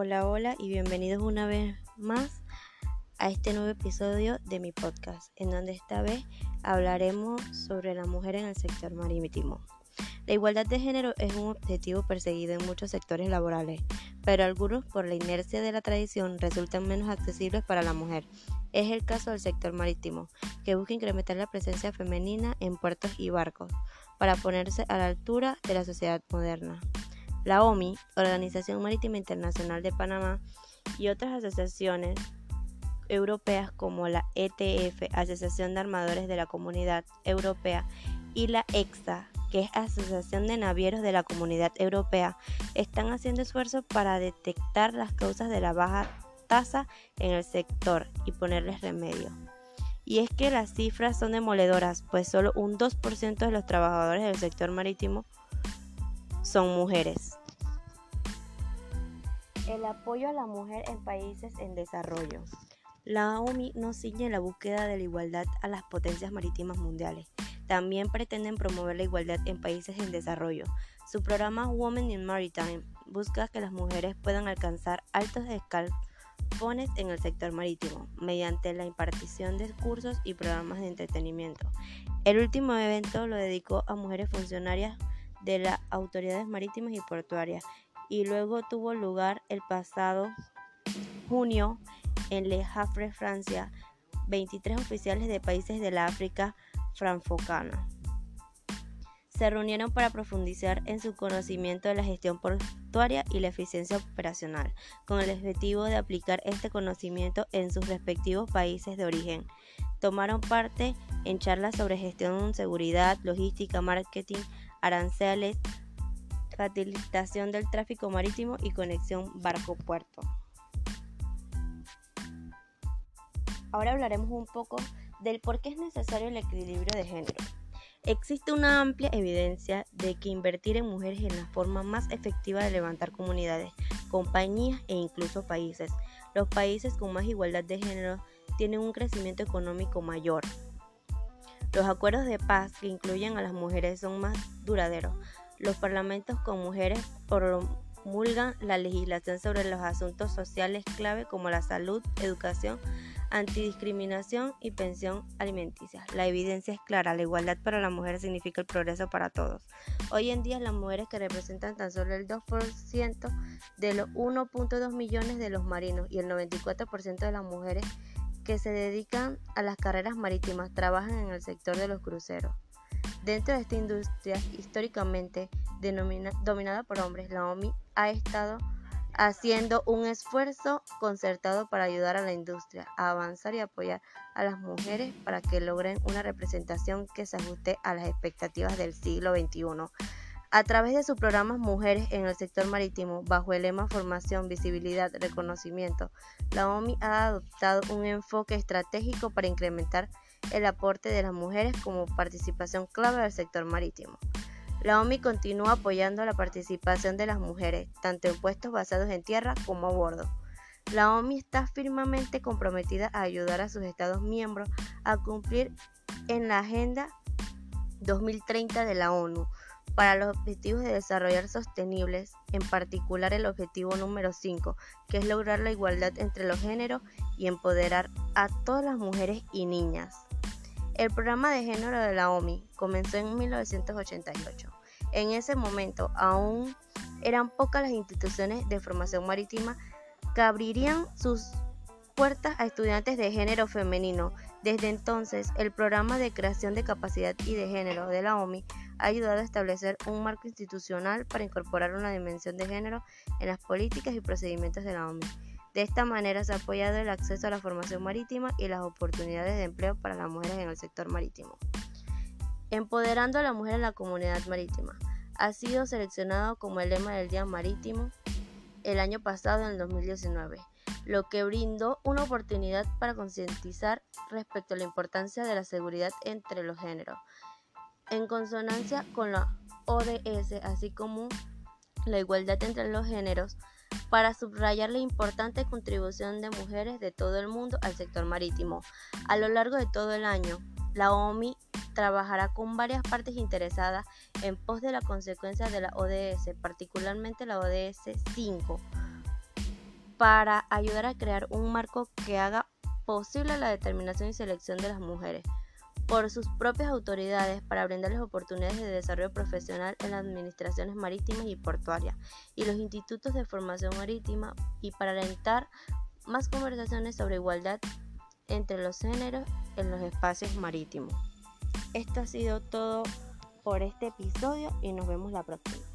Hola, hola y bienvenidos una vez más a este nuevo episodio de mi podcast, en donde esta vez hablaremos sobre la mujer en el sector marítimo. La igualdad de género es un objetivo perseguido en muchos sectores laborales, pero algunos por la inercia de la tradición resultan menos accesibles para la mujer. Es el caso del sector marítimo, que busca incrementar la presencia femenina en puertos y barcos, para ponerse a la altura de la sociedad moderna. La OMI, Organización Marítima Internacional de Panamá, y otras asociaciones europeas como la ETF, Asociación de Armadores de la Comunidad Europea, y la EXA, que es Asociación de Navieros de la Comunidad Europea, están haciendo esfuerzos para detectar las causas de la baja tasa en el sector y ponerles remedio. Y es que las cifras son demoledoras, pues solo un 2% de los trabajadores del sector marítimo son mujeres. El apoyo a la mujer en países en desarrollo. La OMI no sigue la búsqueda de la igualdad a las potencias marítimas mundiales. También pretenden promover la igualdad en países en desarrollo. Su programa Women in Maritime busca que las mujeres puedan alcanzar altos escalones en el sector marítimo mediante la impartición de cursos y programas de entretenimiento. El último evento lo dedicó a mujeres funcionarias de las autoridades marítimas y portuarias y luego tuvo lugar el pasado junio en Le Havre, Francia, 23 oficiales de países de la África francófona. Se reunieron para profundizar en su conocimiento de la gestión portuaria y la eficiencia operacional, con el objetivo de aplicar este conocimiento en sus respectivos países de origen. Tomaron parte en charlas sobre gestión, seguridad, logística, marketing, aranceles, facilitación del tráfico marítimo y conexión barco-puerto. Ahora hablaremos un poco del por qué es necesario el equilibrio de género. Existe una amplia evidencia de que invertir en mujeres es la forma más efectiva de levantar comunidades, compañías e incluso países. Los países con más igualdad de género tienen un crecimiento económico mayor. Los acuerdos de paz que incluyen a las mujeres son más duraderos. Los parlamentos con mujeres promulgan la legislación sobre los asuntos sociales clave como la salud, educación, antidiscriminación y pensión alimenticia. La evidencia es clara, la igualdad para la mujer significa el progreso para todos. Hoy en día las mujeres que representan tan solo el 2% de los 1.2 millones de los marinos y el 94% de las mujeres que se dedican a las carreras marítimas trabajan en el sector de los cruceros. Dentro de esta industria históricamente dominada por hombres, la OMI ha estado haciendo un esfuerzo concertado para ayudar a la industria a avanzar y apoyar a las mujeres para que logren una representación que se ajuste a las expectativas del siglo XXI. A través de sus programas Mujeres en el sector marítimo, bajo el lema Formación, Visibilidad, Reconocimiento, la OMI ha adoptado un enfoque estratégico para incrementar el aporte de las mujeres como participación clave del sector marítimo. La OMI continúa apoyando la participación de las mujeres, tanto en puestos basados en tierra como a bordo. La OMI está firmemente comprometida a ayudar a sus Estados miembros a cumplir en la Agenda 2030 de la ONU para los Objetivos de Desarrollo Sostenibles, en particular el objetivo número 5, que es lograr la igualdad entre los géneros y empoderar a todas las mujeres y niñas. El programa de género de la OMI comenzó en 1988. En ese momento aún eran pocas las instituciones de formación marítima que abrirían sus puertas a estudiantes de género femenino. Desde entonces, el programa de creación de capacidad y de género de la OMI ha ayudado a establecer un marco institucional para incorporar una dimensión de género en las políticas y procedimientos de la OMI. De esta manera se ha apoyado el acceso a la formación marítima y las oportunidades de empleo para las mujeres en el sector marítimo. Empoderando a la mujer en la comunidad marítima. Ha sido seleccionado como el lema del Día Marítimo el año pasado, en el 2019, lo que brindó una oportunidad para concientizar respecto a la importancia de la seguridad entre los géneros, en consonancia con la ODS, así como la igualdad entre los géneros, para subrayar la importante contribución de mujeres de todo el mundo al sector marítimo. A lo largo de todo el año, la OMI trabajará con varias partes interesadas en pos de la consecuencia de la ODS, particularmente la ODS 5, para ayudar a crear un marco que haga posible la determinación y selección de las mujeres por sus propias autoridades para brindarles oportunidades de desarrollo profesional en las administraciones marítimas y portuarias y los institutos de formación marítima y para alentar más conversaciones sobre igualdad entre los géneros en los espacios marítimos. Esto ha sido todo por este episodio y nos vemos la próxima.